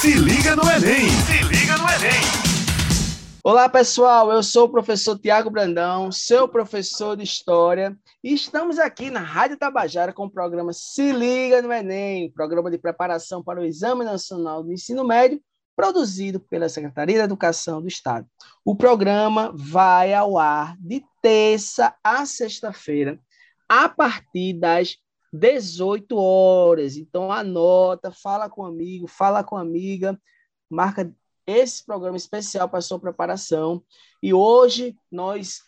Se liga no Enem! Se liga no Enem! Olá, pessoal. Eu sou o professor Tiago Brandão, seu professor de História, e estamos aqui na Rádio Tabajara com o programa Se Liga no Enem, programa de preparação para o Exame Nacional do Ensino Médio, produzido pela Secretaria da Educação do Estado. O programa vai ao ar de terça a sexta-feira, a partir das 18 horas. Então, anota, fala com amigo, fala com amiga, marca esse programa especial para sua preparação. E hoje nós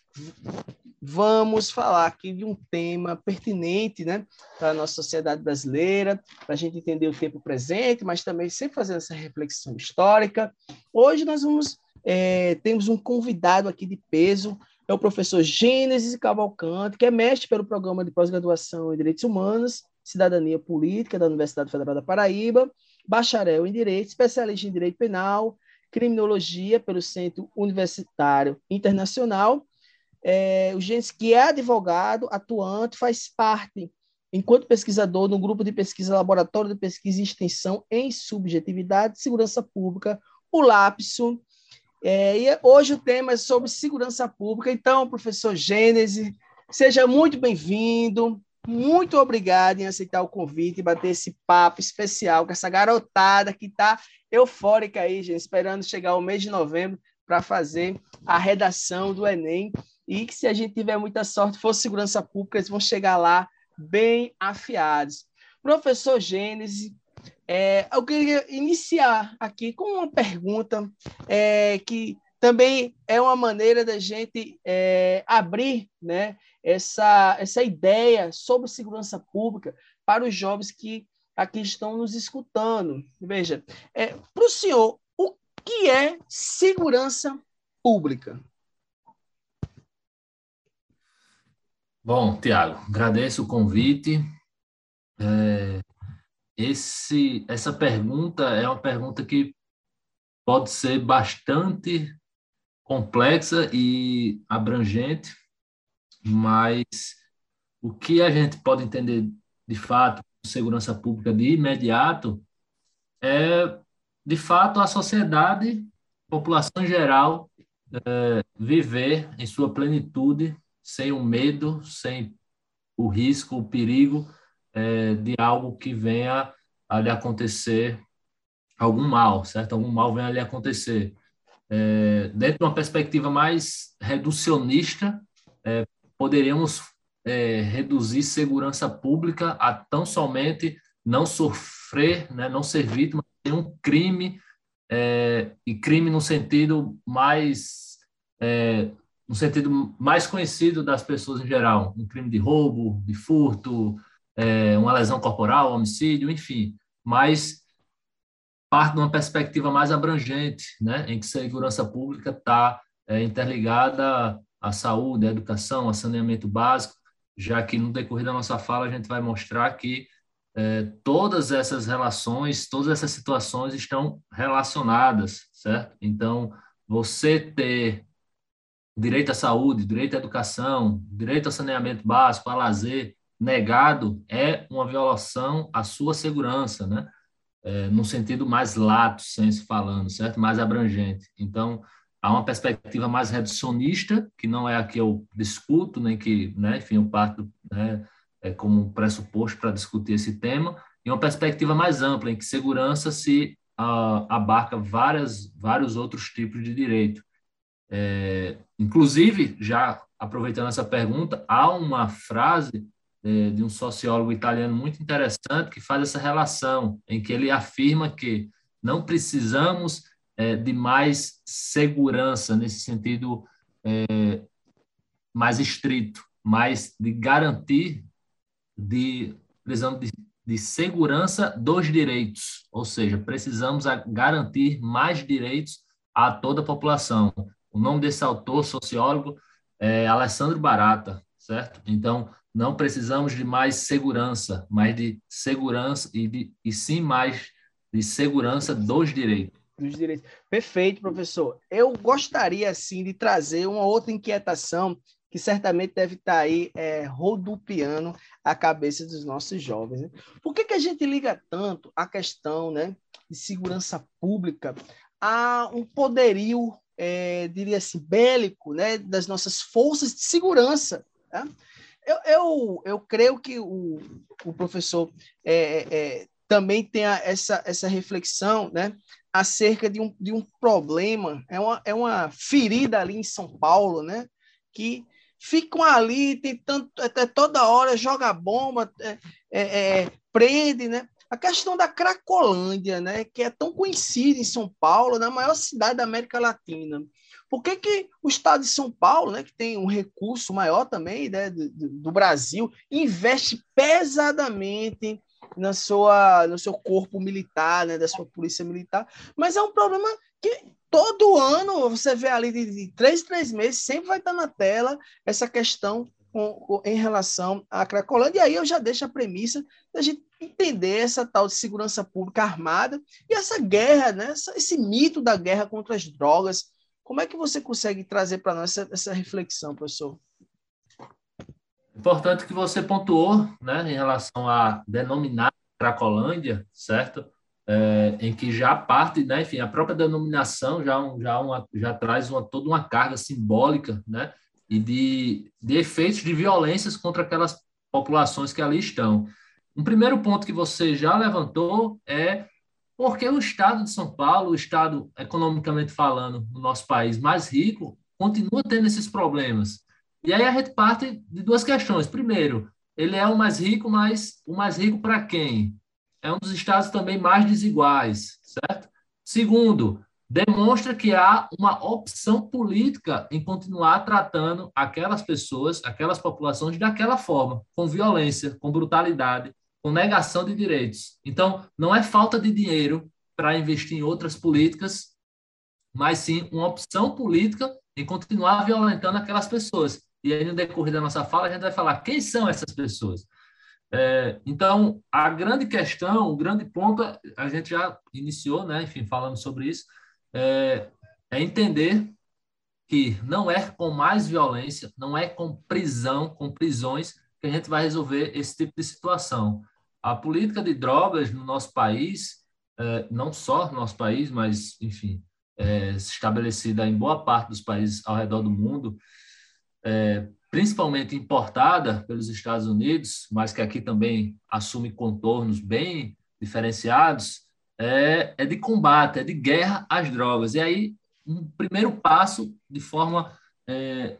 vamos falar aqui de um tema pertinente né, para a nossa sociedade brasileira, para a gente entender o tempo presente, mas também sempre fazer essa reflexão histórica. Hoje nós vamos é, temos um convidado aqui de peso, é o professor Gênesis Cavalcante, que é mestre pelo programa de pós-graduação em Direitos Humanos, Cidadania Política da Universidade Federal da Paraíba, bacharel em Direito, especialista em Direito Penal, Criminologia pelo Centro Universitário Internacional. É, o Gênesis, que é advogado, atuante, faz parte, enquanto pesquisador, no grupo de pesquisa Laboratório de Pesquisa e Extensão em Subjetividade e Segurança Pública, o LAPSO, é, e hoje o tema é sobre segurança pública. Então, professor Gênesis, seja muito bem-vindo. Muito obrigado em aceitar o convite e bater esse papo especial com essa garotada que está eufórica aí, gente, esperando chegar o mês de novembro para fazer a redação do Enem. E que, se a gente tiver muita sorte, for segurança pública, eles vão chegar lá bem afiados. Professor Gênesis, é, eu queria iniciar aqui com uma pergunta é, que também é uma maneira da gente é, abrir né, essa, essa ideia sobre segurança pública para os jovens que aqui estão nos escutando. Veja, é, para o senhor, o que é segurança pública? Bom, Tiago, agradeço o convite. É, esse, essa pergunta é uma pergunta que pode ser bastante complexa e abrangente, mas o que a gente pode entender de fato segurança pública de imediato é de fato a sociedade, população em geral é, viver em sua plenitude sem o medo, sem o risco, o perigo é, de algo que venha a lhe acontecer algum mal, certo? Algum mal venha a lhe acontecer. É, dentro de uma perspectiva mais reducionista, é, poderíamos é, reduzir segurança pública a tão somente não sofrer, né, não ser vítima de um crime, é, e crime no sentido mais é, no sentido mais conhecido das pessoas em geral, um crime de roubo, de furto, é, uma lesão corporal, homicídio, enfim, mas parte de uma perspectiva mais abrangente, né, em que segurança pública está é, interligada à saúde, à educação, ao saneamento básico, já que no decorrer da nossa fala a gente vai mostrar que é, todas essas relações, todas essas situações estão relacionadas, certo? Então, você ter direito à saúde, direito à educação, direito ao saneamento básico, a lazer, negado é uma violação à sua segurança, né? É, no sentido mais lato, senso falando, certo? Mais abrangente. Então, há uma perspectiva mais reducionista, que não é a que eu discuto, nem que, né, enfim, eu parto né, é, como pressuposto para discutir esse tema, e uma perspectiva mais ampla, em que segurança se uh, abarca várias, vários outros tipos de direito. É, inclusive, já aproveitando essa pergunta, há uma frase de um sociólogo italiano muito interessante que faz essa relação, em que ele afirma que não precisamos é, de mais segurança, nesse sentido é, mais estrito, mas de garantir, de, precisamos de, de segurança dos direitos, ou seja, precisamos garantir mais direitos a toda a população. O nome desse autor, sociólogo, é Alessandro Barata, certo? Então, não precisamos de mais segurança, mas de segurança e, de, e sim mais de segurança dos direitos. Dos direitos. Perfeito, professor. Eu gostaria, assim, de trazer uma outra inquietação que certamente deve estar aí é, rodopiando a cabeça dos nossos jovens. Né? Por que, que a gente liga tanto à questão né, de segurança pública a um poderio, é, diria assim, bélico né, das nossas forças de segurança. Tá? Eu, eu, eu creio que o, o professor é, é, também tenha essa, essa reflexão né, acerca de um, de um problema, é uma, é uma ferida ali em São Paulo, né, que ficam ali tentando até toda hora joga bomba, é, é, é, prende, né? A questão da Cracolândia, né, que é tão conhecida em São Paulo, na maior cidade da América Latina. Por que, que o estado de São Paulo, né, que tem um recurso maior também né, do, do Brasil, investe pesadamente na sua, no seu corpo militar, né, da sua polícia militar? Mas é um problema que todo ano você vê ali de, de três, três meses, sempre vai estar na tela essa questão com, com, em relação à Cracolândia. E aí eu já deixo a premissa da gente entender essa tal de segurança pública armada e essa guerra, né? Essa, esse mito da guerra contra as drogas. Como é que você consegue trazer para nós essa, essa, reflexão, professor? Importante que você pontuou, né, em relação a denominar Cracolândia, certo? É, em que já parte, né, enfim, a própria denominação já, já, uma, já traz uma, toda uma carga simbólica, né, e de, de efeitos de violências contra aquelas populações que ali estão. Um primeiro ponto que você já levantou é porque o estado de São Paulo, o estado economicamente falando, no nosso país mais rico, continua tendo esses problemas. E aí a gente parte de duas questões. Primeiro, ele é o mais rico, mas o mais rico para quem? É um dos estados também mais desiguais, certo? Segundo, demonstra que há uma opção política em continuar tratando aquelas pessoas, aquelas populações daquela forma, com violência, com brutalidade, com negação de direitos. Então, não é falta de dinheiro para investir em outras políticas, mas sim uma opção política em continuar violentando aquelas pessoas. E aí, no decorrer da nossa fala, a gente vai falar quem são essas pessoas. É, então, a grande questão, o grande ponto, a gente já iniciou, né, enfim, falando sobre isso, é, é entender que não é com mais violência, não é com prisão, com prisões, que a gente vai resolver esse tipo de situação. A política de drogas no nosso país, é, não só no nosso país, mas, enfim, é, estabelecida em boa parte dos países ao redor do mundo, é, principalmente importada pelos Estados Unidos, mas que aqui também assume contornos bem diferenciados, é, é de combate, é de guerra às drogas. E aí, um primeiro passo, de forma é,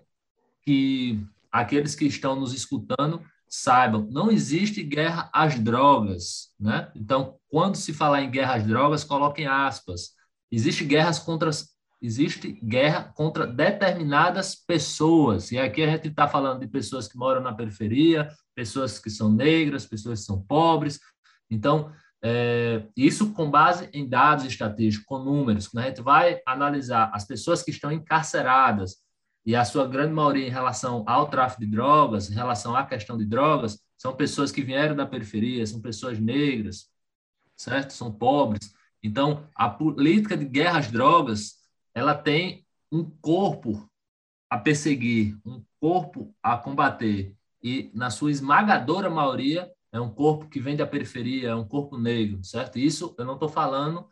que aqueles que estão nos escutando saibam, não existe guerra às drogas, né? Então, quando se falar em guerra às drogas, coloquem aspas. Existe guerras contra existe guerra contra determinadas pessoas. E aqui a gente está falando de pessoas que moram na periferia, pessoas que são negras, pessoas que são pobres. Então, é, isso com base em dados estatísticos, com números. Quando a gente vai analisar as pessoas que estão encarceradas, e a sua grande maioria em relação ao tráfico de drogas, em relação à questão de drogas, são pessoas que vieram da periferia, são pessoas negras, certo? São pobres. Então, a política de guerra às drogas, ela tem um corpo a perseguir, um corpo a combater. E, na sua esmagadora maioria, é um corpo que vem da periferia, é um corpo negro, certo? Isso eu não estou falando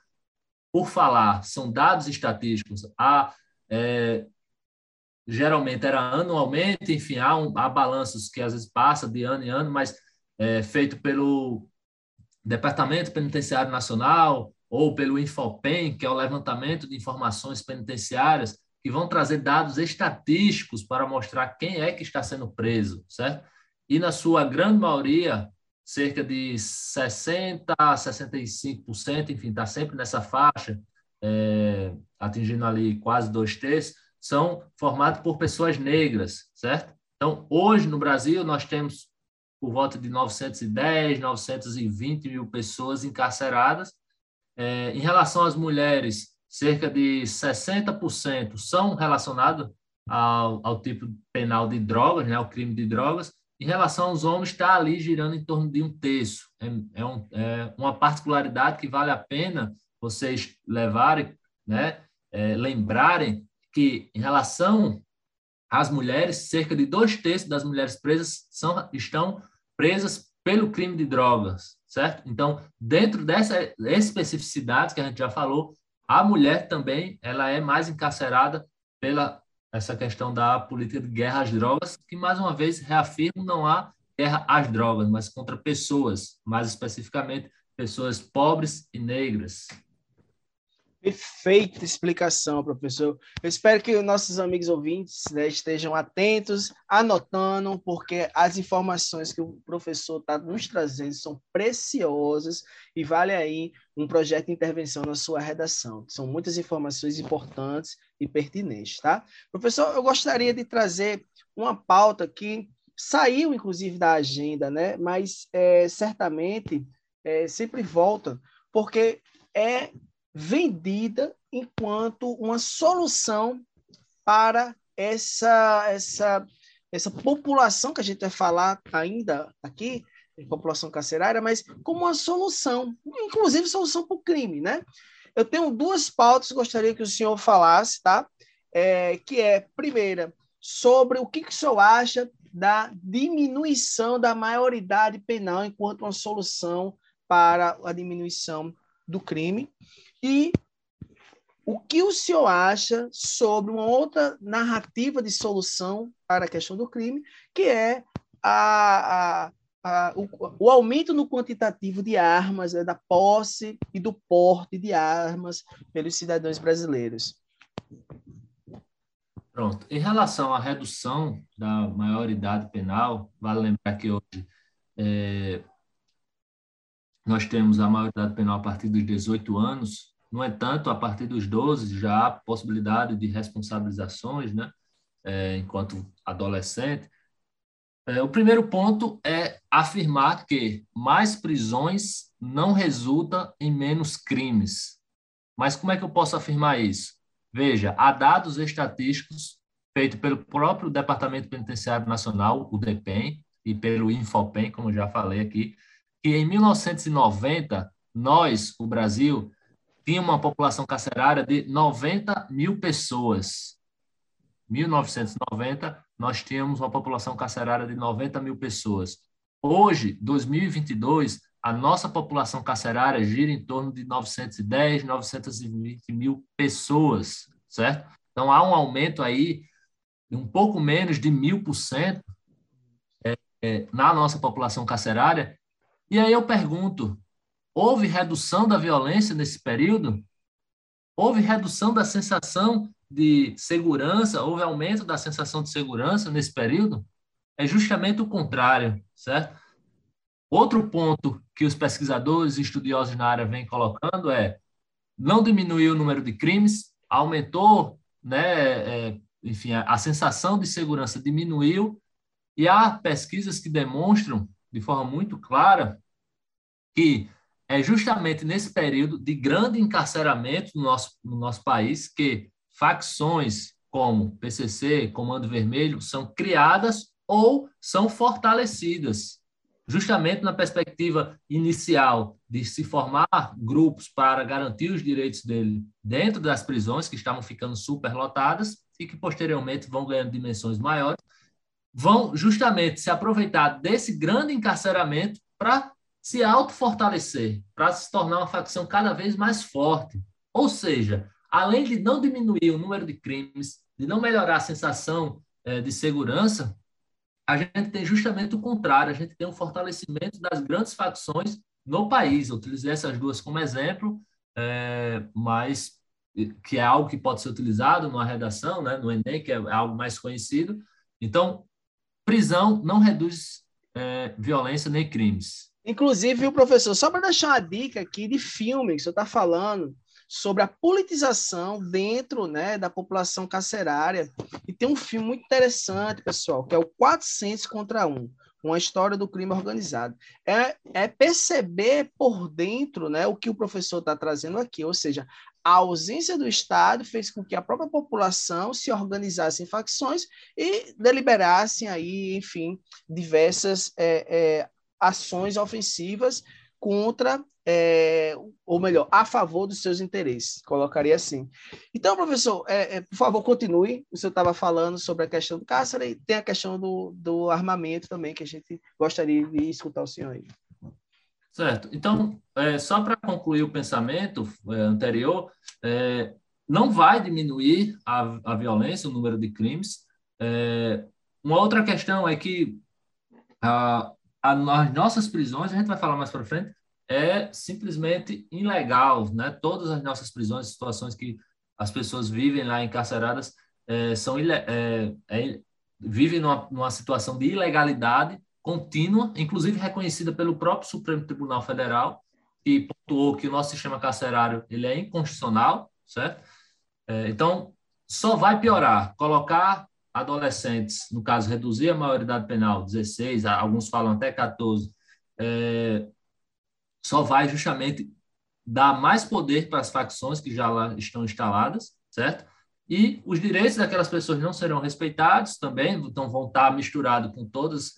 por falar, são dados estatísticos. Há, é, geralmente era anualmente, enfim, há, um, há balanços que às vezes passa de ano em ano, mas é, feito pelo Departamento Penitenciário Nacional ou pelo Infopem, que é o levantamento de informações penitenciárias, que vão trazer dados estatísticos para mostrar quem é que está sendo preso, certo? E na sua grande maioria, cerca de 60% a 65%, enfim, está sempre nessa faixa, é, atingindo ali quase dois terços, são formados por pessoas negras, certo? Então, hoje no Brasil, nós temos por volta de 910, 920 mil pessoas encarceradas. É, em relação às mulheres, cerca de 60% são relacionados ao, ao tipo penal de drogas, né, ao crime de drogas, em relação aos homens, está ali girando em torno de um terço. É, é, um, é uma particularidade que vale a pena vocês levarem, né, é, lembrarem que, em relação às mulheres, cerca de dois terços das mulheres presas são, estão presas pelo crime de drogas, certo? Então, dentro dessa especificidade que a gente já falou, a mulher também ela é mais encarcerada pela essa questão da política de guerra às drogas, que mais uma vez reafirmo não há guerra às drogas, mas contra pessoas, mais especificamente pessoas pobres e negras. Perfeita explicação, professor. Eu espero que os nossos amigos ouvintes né, estejam atentos, anotando, porque as informações que o professor está nos trazendo são preciosas e vale aí um projeto de intervenção na sua redação. São muitas informações importantes e pertinentes, tá? Professor, eu gostaria de trazer uma pauta que saiu, inclusive, da agenda, né? Mas é, certamente é, sempre volta, porque é vendida enquanto uma solução para essa, essa, essa população que a gente vai falar ainda aqui, população carcerária, mas como uma solução, inclusive solução para o crime, né? Eu tenho duas pautas que gostaria que o senhor falasse, tá? É, que é, primeira, sobre o que, que o senhor acha da diminuição da maioridade penal enquanto uma solução para a diminuição do crime. E o que o senhor acha sobre uma outra narrativa de solução para a questão do crime, que é a, a, a, o, o, aumento no quantitativo de armas, né, da posse e do porte de armas pelos cidadãos brasileiros? Pronto. Em relação à redução da maioridade penal, vale lembrar que hoje é, nós temos a maioridade penal a partir dos 18 anos, no entanto, a partir dos 12 já há possibilidade de responsabilizações, né, é, enquanto adolescente. É, o primeiro ponto é afirmar que mais prisões não resulta em menos crimes. Mas como é que eu posso afirmar isso? Veja, há dados estatísticos feitos pelo próprio Departamento Penitenciário Nacional, o DEPEN, e pelo Infopem, como já falei aqui, que em 1990, nós, o Brasil, tinha uma população carcerária de 90 mil pessoas. 1990, nós tínhamos uma população carcerária de 90 mil pessoas. Hoje, 2022, a nossa população carcerária gira em torno de 910, 920 mil pessoas, certo? Então, há um aumento aí de um pouco menos de mil por cento é, é, na nossa população carcerária. E aí eu pergunto, houve redução da violência nesse período? Houve redução da sensação de segurança? Houve aumento da sensação de segurança nesse período? É justamente o contrário, certo? Outro ponto que os pesquisadores e estudiosos na área vêm colocando é não diminuiu o número de crimes, aumentou, né, é, enfim, a, a sensação de segurança diminuiu e há pesquisas que demonstram de forma muito clara que é justamente nesse período de grande encarceramento no nosso, no nosso país que facções como PCC, Comando Vermelho, são criadas ou são fortalecidas justamente na perspectiva inicial de se formar grupos para garantir os direitos dele dentro das prisões que estavam ficando superlotadas e que posteriormente vão ganhando dimensões maiores, vão justamente se aproveitar desse grande encarceramento para se autofortalecer, para se tornar uma facção cada vez mais forte. Ou seja, além de não diminuir o número de crimes, de não melhorar a sensação eh, de segurança, a gente tem justamente o contrário, a gente tem um fortalecimento das grandes facções no país. Eu utilizei essas duas como exemplo, é, mas que é algo que pode ser utilizado numa redação, né, no Enem, que é algo mais conhecido. Então, prisão não reduz é, violência nem crimes. Inclusive, o professor, só para deixar uma dica aqui de filme que você está falando, sobre a politização dentro né, da população carcerária. E tem um filme muito interessante, pessoal, que é o 400 contra 1, uma história do crime organizado. É, é perceber por dentro né, o que o professor está trazendo aqui, ou seja, a ausência do Estado fez com que a própria população se organizasse em facções e deliberassem aí, enfim, diversas é, é, ações ofensivas contra é, ou melhor, a favor dos seus interesses, colocaria assim. Então, professor, é, é, por favor, continue. O senhor estava falando sobre a questão do cárcere e tem a questão do, do armamento também, que a gente gostaria de escutar o senhor aí. Certo. Então, é, só para concluir o pensamento é, anterior, é, não vai diminuir a, a violência, o número de crimes. É, uma outra questão é que a, a, as nossas prisões, a gente vai falar mais para frente, é simplesmente ilegal, né? Todas as nossas prisões, situações que as pessoas vivem lá encarceradas, é, são é, vivem numa, numa situação de ilegalidade contínua, inclusive reconhecida pelo próprio Supremo Tribunal Federal, que pontuou que o nosso sistema carcerário ele é inconstitucional, certo? É, então, só vai piorar. Colocar adolescentes, no caso, reduzir a maioridade penal, 16, alguns falam até 14, é, só vai justamente dar mais poder para as facções que já lá estão instaladas, certo? E os direitos daquelas pessoas não serão respeitados também, então vão estar misturados com todas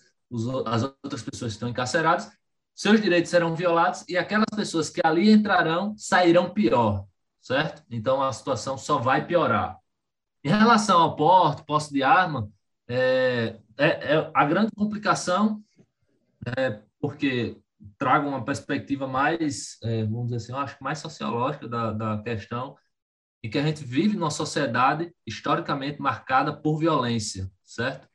as outras pessoas que estão encarceradas, seus direitos serão violados e aquelas pessoas que ali entrarão sairão pior, certo? Então a situação só vai piorar. Em relação ao porte, posse de arma, é, é, é a grande complicação, é, porque trago uma perspectiva mais, é, vamos dizer assim, eu acho mais sociológica da, da questão, e que a gente vive numa sociedade historicamente marcada por violência, certo?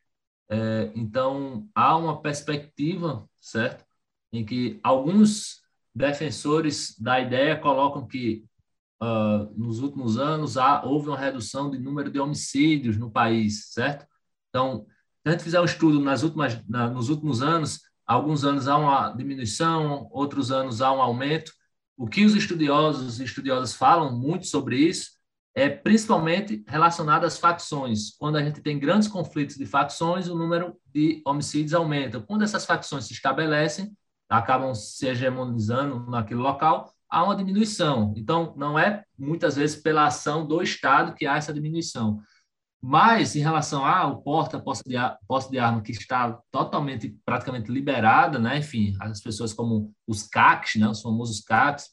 É, então, há uma perspectiva, certo? Em que alguns defensores da ideia colocam que uh, nos últimos anos há, houve uma redução de número de homicídios no país, certo? Então, se a gente fizer um estudo nas últimas, na, nos últimos anos, alguns anos há uma diminuição, outros anos há um aumento. O que os estudiosos e estudiosas falam muito sobre isso é principalmente relacionado às facções. Quando a gente tem grandes conflitos de facções, o número de homicídios aumenta. Quando essas facções se estabelecem, acabam se hegemonizando naquele local, há uma diminuição. Então, não é muitas vezes pela ação do Estado que há essa diminuição. Mas, em relação ao porta, posse de, posse de arma que está totalmente, praticamente liberada, né? enfim, as pessoas como os CACs, né? os famosos CACs,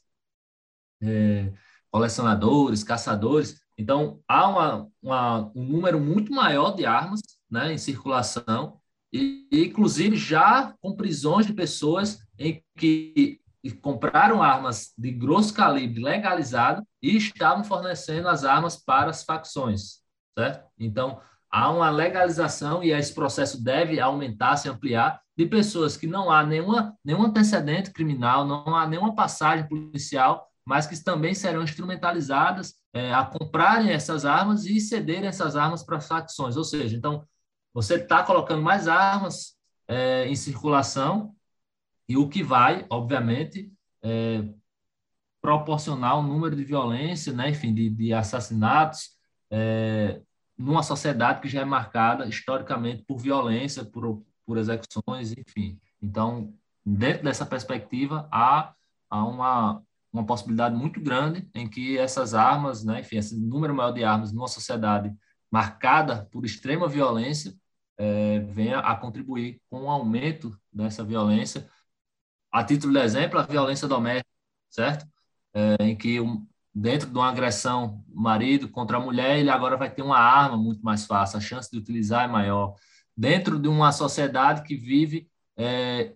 é, colecionadores, caçadores. Então, há uma, uma, um número muito maior de armas né? em circulação, e, inclusive já com prisões de pessoas em que compraram armas de grosso calibre legalizado e estavam fornecendo as armas para as facções certo? Então, há uma legalização e esse processo deve aumentar, se ampliar, de pessoas que não há nenhuma, nenhum antecedente criminal, não há nenhuma passagem policial, mas que também serão instrumentalizadas é, a comprarem essas armas e cederem essas armas para facções. Ou seja, então, você está colocando mais armas é, em circulação e o que vai, obviamente, é, proporcionar o número de violência, né, enfim, de, de assassinatos, é, numa sociedade que já é marcada historicamente por violência, por, por execuções, enfim. Então, dentro dessa perspectiva, há, há uma, uma possibilidade muito grande em que essas armas, né, enfim, esse número maior de armas numa sociedade marcada por extrema violência, é, venha a contribuir com o aumento dessa violência. A título de exemplo, a violência doméstica, certo? É, em que um, dentro de uma agressão marido contra a mulher, ele agora vai ter uma arma muito mais fácil, a chance de utilizar é maior. Dentro de uma sociedade que vive é,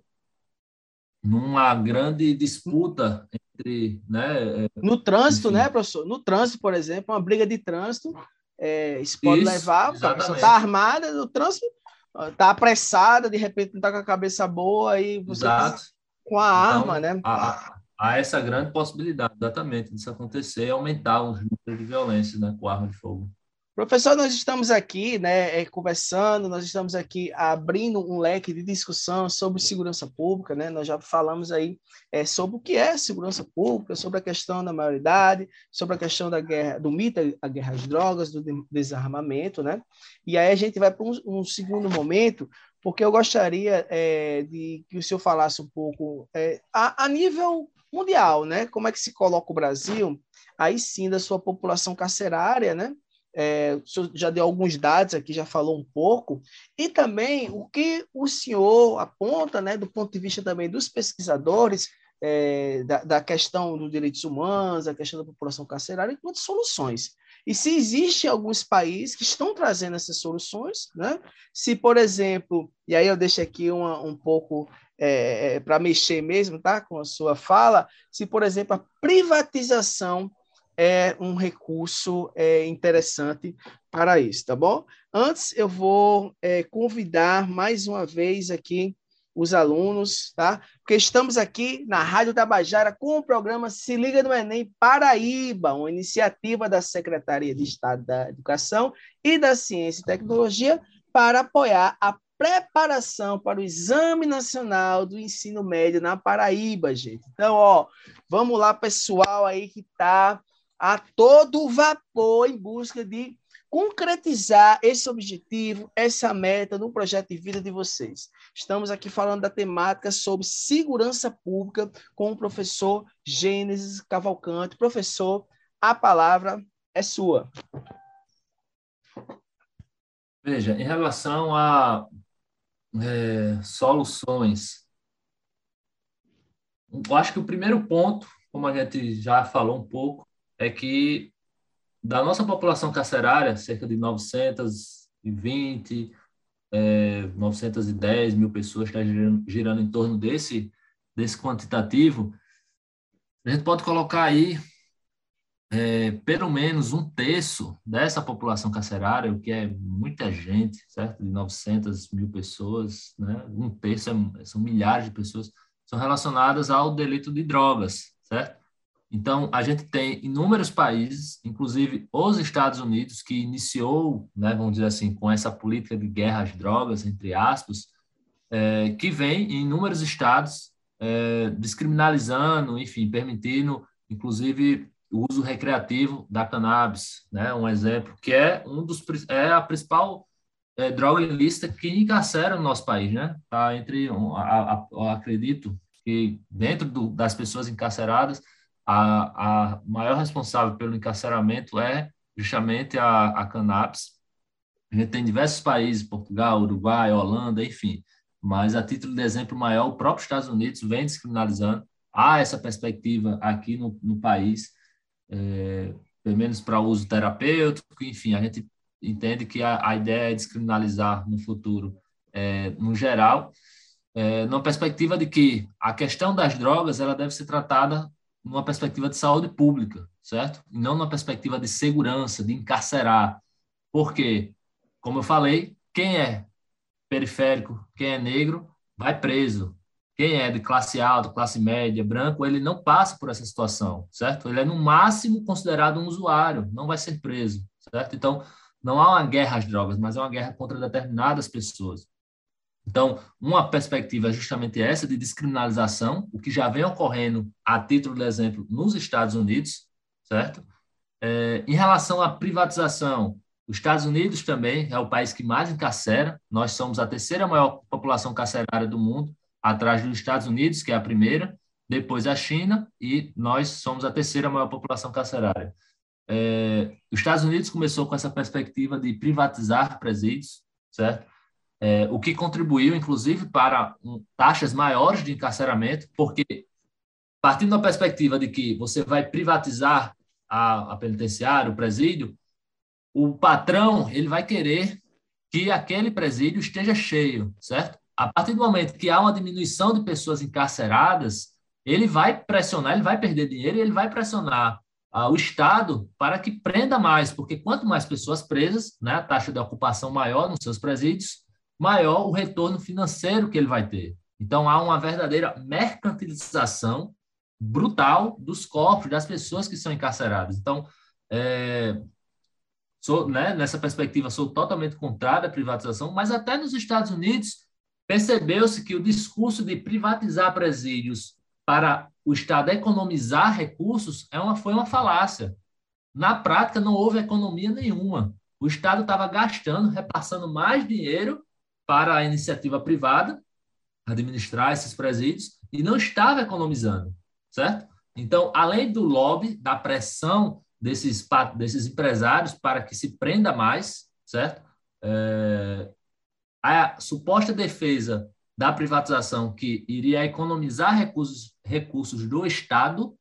numa grande disputa entre. Né, é, no trânsito, enfim. né, professor? No trânsito, por exemplo, uma briga de trânsito, é, isso pode isso, levar, a pessoa está armada, no trânsito está apressada, de repente não está com a cabeça boa, e você tá com a então, arma, né? A, há essa grande possibilidade, exatamente, disso acontecer e aumentar os números de violência né, com arma de fogo. Professor, nós estamos aqui né, é, conversando, nós estamos aqui abrindo um leque de discussão sobre segurança pública, né? Nós já falamos aí é, sobre o que é segurança pública, sobre a questão da maioridade, sobre a questão da guerra, do mito, a guerra às drogas, do desarmamento, né? E aí a gente vai para um, um segundo momento, porque eu gostaria é, de que o senhor falasse um pouco é, a, a nível mundial, né? Como é que se coloca o Brasil? Aí sim, da sua população carcerária, né? É, o senhor já deu alguns dados aqui, já falou um pouco, e também o que o senhor aponta, né, do ponto de vista também dos pesquisadores, é, da, da, questão dos direitos humanos, a questão da população carcerária, enquanto soluções. E se existem alguns países que estão trazendo essas soluções, né? se, por exemplo, e aí eu deixo aqui uma, um pouco é, é para mexer mesmo, tá? Com a sua fala, se, por exemplo, a privatização é um recurso é, interessante para isso, tá bom? Antes, eu vou é, convidar mais uma vez aqui os alunos, tá? Porque estamos aqui na Rádio Tabajara com o programa Se Liga no Enem Paraíba, uma iniciativa da Secretaria de Estado da Educação e da Ciência e Tecnologia para apoiar a preparação para o Exame Nacional do Ensino Médio na Paraíba, gente. Então, ó, vamos lá, pessoal aí que está a todo vapor em busca de concretizar esse objetivo, essa meta no projeto de vida de vocês. Estamos aqui falando da temática sobre segurança pública com o professor Gênesis Cavalcante. Professor, a palavra é sua. Veja, em relação a é, soluções, eu acho que o primeiro ponto, como a gente já falou um pouco, é que da nossa população carcerária, cerca de 920, é, 910 mil pessoas está girando, girando em torno desse, desse quantitativo, a gente pode colocar aí é, pelo menos um terço dessa população carcerária, o que é muita gente, certo? De 900 mil pessoas, né? Um terço é, são milhares de pessoas, são relacionadas ao delito de drogas, certo? Então, a gente tem inúmeros países, inclusive os Estados Unidos, que iniciou, né, vamos dizer assim, com essa política de guerra às drogas, entre aspas, é, que vem em inúmeros estados é, descriminalizando, enfim, permitindo, inclusive, o uso recreativo da cannabis, né, um exemplo, que é, um dos, é a principal é, droga ilícita que encarcera no nosso país, né? Tá entre, a, a, acredito que dentro do, das pessoas encarceradas, a, a maior responsável pelo encarceramento é justamente a, a cannabis. A gente tem diversos países, Portugal, Uruguai, Holanda, enfim, mas a título de exemplo maior, o próprio Estados Unidos vem descriminalizando. Há essa perspectiva aqui no, no país, é, pelo menos para uso terapêutico, enfim, a gente entende que a, a ideia é descriminalizar no futuro, é, no geral, é, numa perspectiva de que a questão das drogas ela deve ser tratada numa perspectiva de saúde pública, certo? E não numa perspectiva de segurança, de encarcerar. Porque, como eu falei, quem é periférico, quem é negro, vai preso. Quem é de classe alta, classe média, branco, ele não passa por essa situação, certo? Ele é, no máximo, considerado um usuário, não vai ser preso, certo? Então, não há uma guerra às drogas, mas é uma guerra contra determinadas pessoas. Então, uma perspectiva é justamente essa de descriminalização, o que já vem ocorrendo, a título de exemplo, nos Estados Unidos, certo? É, em relação à privatização, os Estados Unidos também é o país que mais encarcera, nós somos a terceira maior população carcerária do mundo, atrás dos Estados Unidos, que é a primeira, depois a China, e nós somos a terceira maior população carcerária. É, os Estados Unidos começou com essa perspectiva de privatizar presídios, certo? É, o que contribuiu, inclusive, para um, taxas maiores de encarceramento, porque, partindo da perspectiva de que você vai privatizar a, a penitenciária, o presídio, o patrão ele vai querer que aquele presídio esteja cheio, certo? A partir do momento que há uma diminuição de pessoas encarceradas, ele vai pressionar, ele vai perder dinheiro e ele vai pressionar ah, o Estado para que prenda mais, porque quanto mais pessoas presas, né, a taxa de ocupação maior nos seus presídios, maior o retorno financeiro que ele vai ter. Então, há uma verdadeira mercantilização brutal dos corpos, das pessoas que são encarceradas. Então, é, sou, né, nessa perspectiva, sou totalmente contrário à privatização, mas até nos Estados Unidos percebeu-se que o discurso de privatizar presídios para o Estado economizar recursos é uma, foi uma falácia. Na prática, não houve economia nenhuma. O Estado estava gastando, repassando mais dinheiro para a iniciativa privada administrar esses presídios e não estava economizando, certo? Então, além do lobby, da pressão desses, desses empresários para que se prenda mais, certo? É, a suposta defesa da privatização que iria economizar recursos, recursos do Estado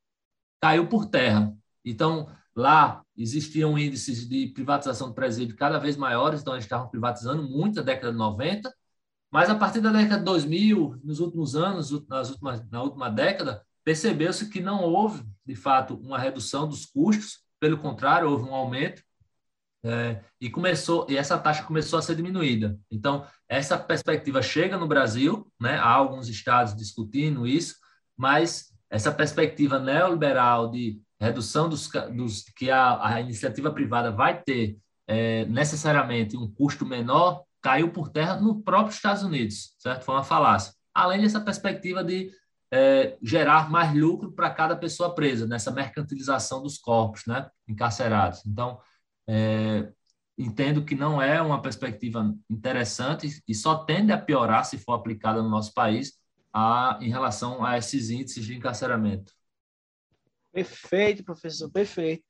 caiu por terra. Então, lá existiam índices de privatização do presídio cada vez maiores, então eles estavam privatizando muito na década de 90, Mas a partir da década de 2000, nos últimos anos, nas últimas, na última década, percebeu-se que não houve, de fato, uma redução dos custos, pelo contrário, houve um aumento é, e começou e essa taxa começou a ser diminuída. Então, essa perspectiva chega no Brasil, né? Há alguns estados discutindo isso, mas essa perspectiva neoliberal de redução dos, dos que a, a, iniciativa privada vai ter é, necessariamente um custo menor caiu por terra no próprio Estados Unidos, certo? Foi uma falácia. Além dessa perspectiva de é, gerar mais lucro para cada pessoa presa nessa mercantilização dos corpos, né, encarcerados. Então, é, entendo que não é uma perspectiva interessante e só tende a piorar se for aplicada no nosso país a, em relação a esses índices de encarceramento. Perfeito, professor, perfeito.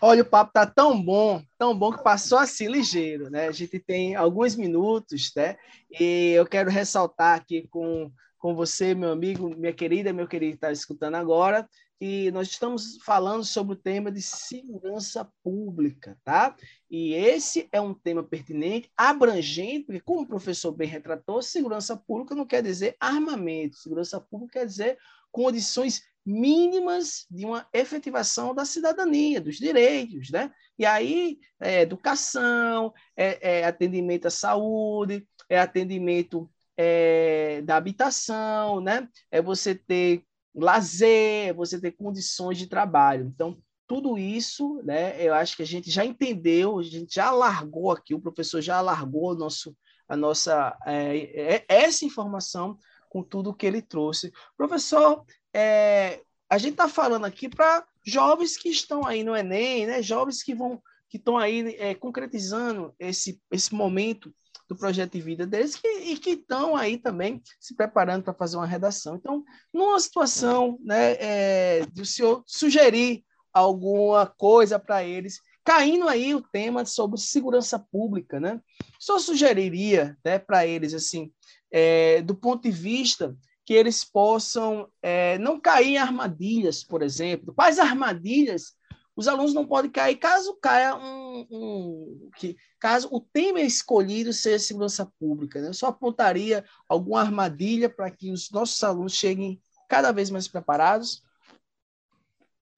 Olha, o papo tá tão bom, tão bom que passou assim ligeiro, né? A gente tem alguns minutos, né? E eu quero ressaltar aqui com com você, meu amigo, minha querida, meu querido que está escutando agora, e nós estamos falando sobre o tema de segurança pública, tá? E esse é um tema pertinente, abrangente, porque como o professor bem retratou, segurança pública não quer dizer armamento, segurança pública quer dizer condições mínimas de uma efetivação da cidadania, dos direitos, né? E aí, é educação, é, é atendimento à saúde, é atendimento é, da habitação, né? É você ter lazer, é você ter condições de trabalho. Então, tudo isso, né? Eu acho que a gente já entendeu, a gente já alargou aqui, o professor já alargou nosso, a nossa é, é, essa informação com tudo que ele trouxe. Professor, é, a gente está falando aqui para jovens que estão aí no Enem, né? Jovens que vão que estão aí é, concretizando esse, esse momento do projeto de vida deles que, e que estão aí também se preparando para fazer uma redação. Então, numa situação né, é, de o senhor sugerir alguma coisa para eles, caindo aí o tema sobre segurança pública, né? Só sugeriria né, para eles, assim, é, do ponto de vista que eles possam é, não cair em armadilhas, por exemplo. Quais armadilhas os alunos não podem cair caso caia um, um que caso o tema escolhido seja segurança pública. Né? Eu só apontaria alguma armadilha para que os nossos alunos cheguem cada vez mais preparados.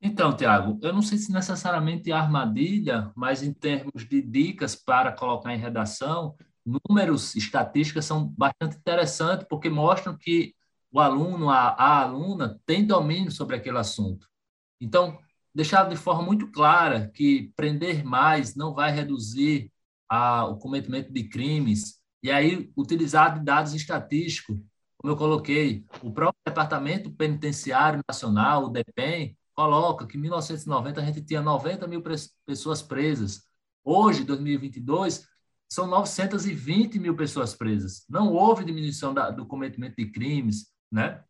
Então, Tiago, eu não sei se necessariamente armadilha, mas em termos de dicas para colocar em redação, números, estatísticas são bastante interessantes, porque mostram que o aluno, a, a aluna, tem domínio sobre aquele assunto. Então, deixar de forma muito clara que prender mais não vai reduzir a, o cometimento de crimes, e aí utilizar dados estatísticos, como eu coloquei, o próprio Departamento Penitenciário Nacional, o DEPEN, coloca que em 1990 a gente tinha 90 mil pessoas presas. Hoje, 2022, são 920 mil pessoas presas. Não houve diminuição da, do cometimento de crimes, né?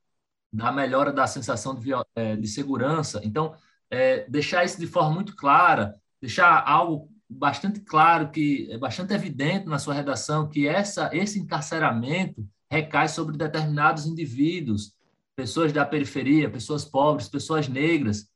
da melhora da sensação de, eh, de segurança. Então, é, deixar isso de forma muito clara, deixar algo bastante claro, que é bastante evidente na sua redação, que essa, esse encarceramento recai sobre determinados indivíduos, pessoas da periferia, pessoas pobres, pessoas negras,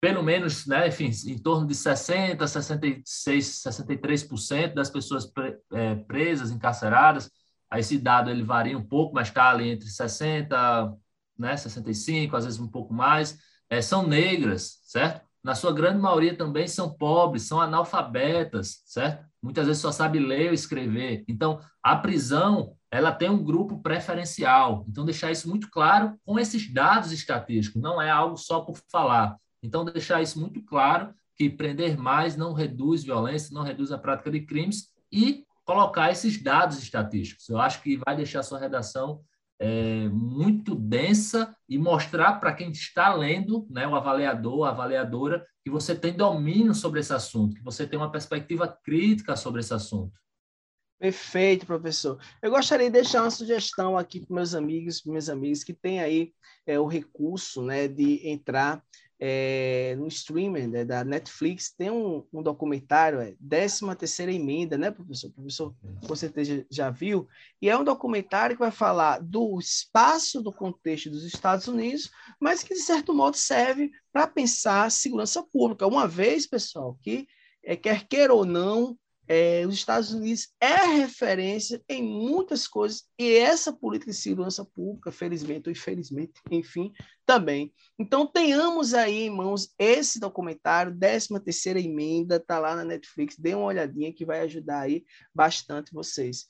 pelo menos, né, enfim, em torno de 60, 66, 63% das pessoas pre, presas, encarceradas, esse dado ele varia um pouco, mas está ali entre 60, né, 65, às vezes um pouco mais, é, são negras, certo? Na sua grande maioria também são pobres, são analfabetas, certo? Muitas vezes só sabe ler ou escrever. Então, a prisão, ela tem um grupo preferencial. Então, deixar isso muito claro com esses dados estatísticos, não é algo só por falar. Então, deixar isso muito claro que prender mais não reduz violência, não reduz a prática de crimes e colocar esses dados estatísticos. Eu acho que vai deixar a sua redação é, muito densa e mostrar para quem está lendo, né, o avaliador, a avaliadora, que você tem domínio sobre esse assunto, que você tem uma perspectiva crítica sobre esse assunto. Perfeito, professor. Eu gostaria de deixar uma sugestão aqui para meus amigos, meus amigos que têm aí é, o recurso, né, de entrar é, no streaming né, da Netflix, tem um, um documentário, é 13 terceira emenda, né, professor? O professor com certeza já viu, e é um documentário que vai falar do espaço do contexto dos Estados Unidos, mas que, de certo modo, serve para pensar segurança pública. Uma vez, pessoal, que, é, quer queira ou não, é, os Estados Unidos é referência em muitas coisas e essa política de segurança pública, felizmente ou infelizmente, enfim, também. Então tenhamos aí em mãos esse documentário, 13 terceira emenda, tá lá na Netflix, dê uma olhadinha que vai ajudar aí bastante vocês.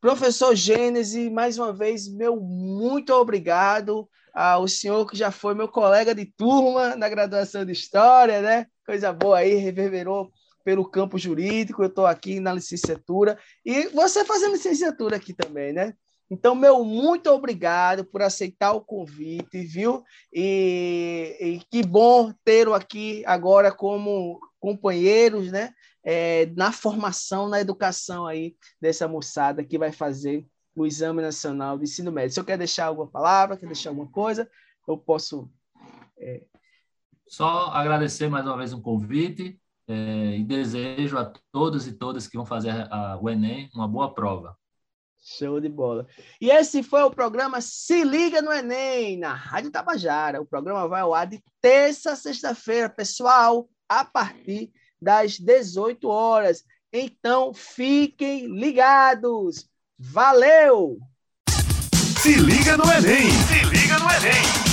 Professor Gênese, mais uma vez, meu muito obrigado ao senhor que já foi meu colega de turma na graduação de História, né? Coisa boa aí, reverberou pelo campo jurídico, eu estou aqui na licenciatura, e você fazendo licenciatura aqui também, né? Então, meu muito obrigado por aceitar o convite, viu? E, e que bom tê-lo aqui agora como companheiros, né? É, na formação, na educação aí dessa moçada que vai fazer o Exame Nacional de Ensino Médio. Se eu quer deixar alguma palavra, quer deixar alguma coisa, eu posso. É... Só agradecer mais uma vez o convite é, e desejo a todos e todas que vão fazer a, o Enem uma boa prova. Show de bola. E esse foi o programa Se Liga no Enem, na Rádio Tabajara. O programa vai ao ar de terça a sexta-feira, pessoal, a partir das 18 horas. Então, fiquem ligados. Valeu! Se liga no Enem! Se liga no Enem!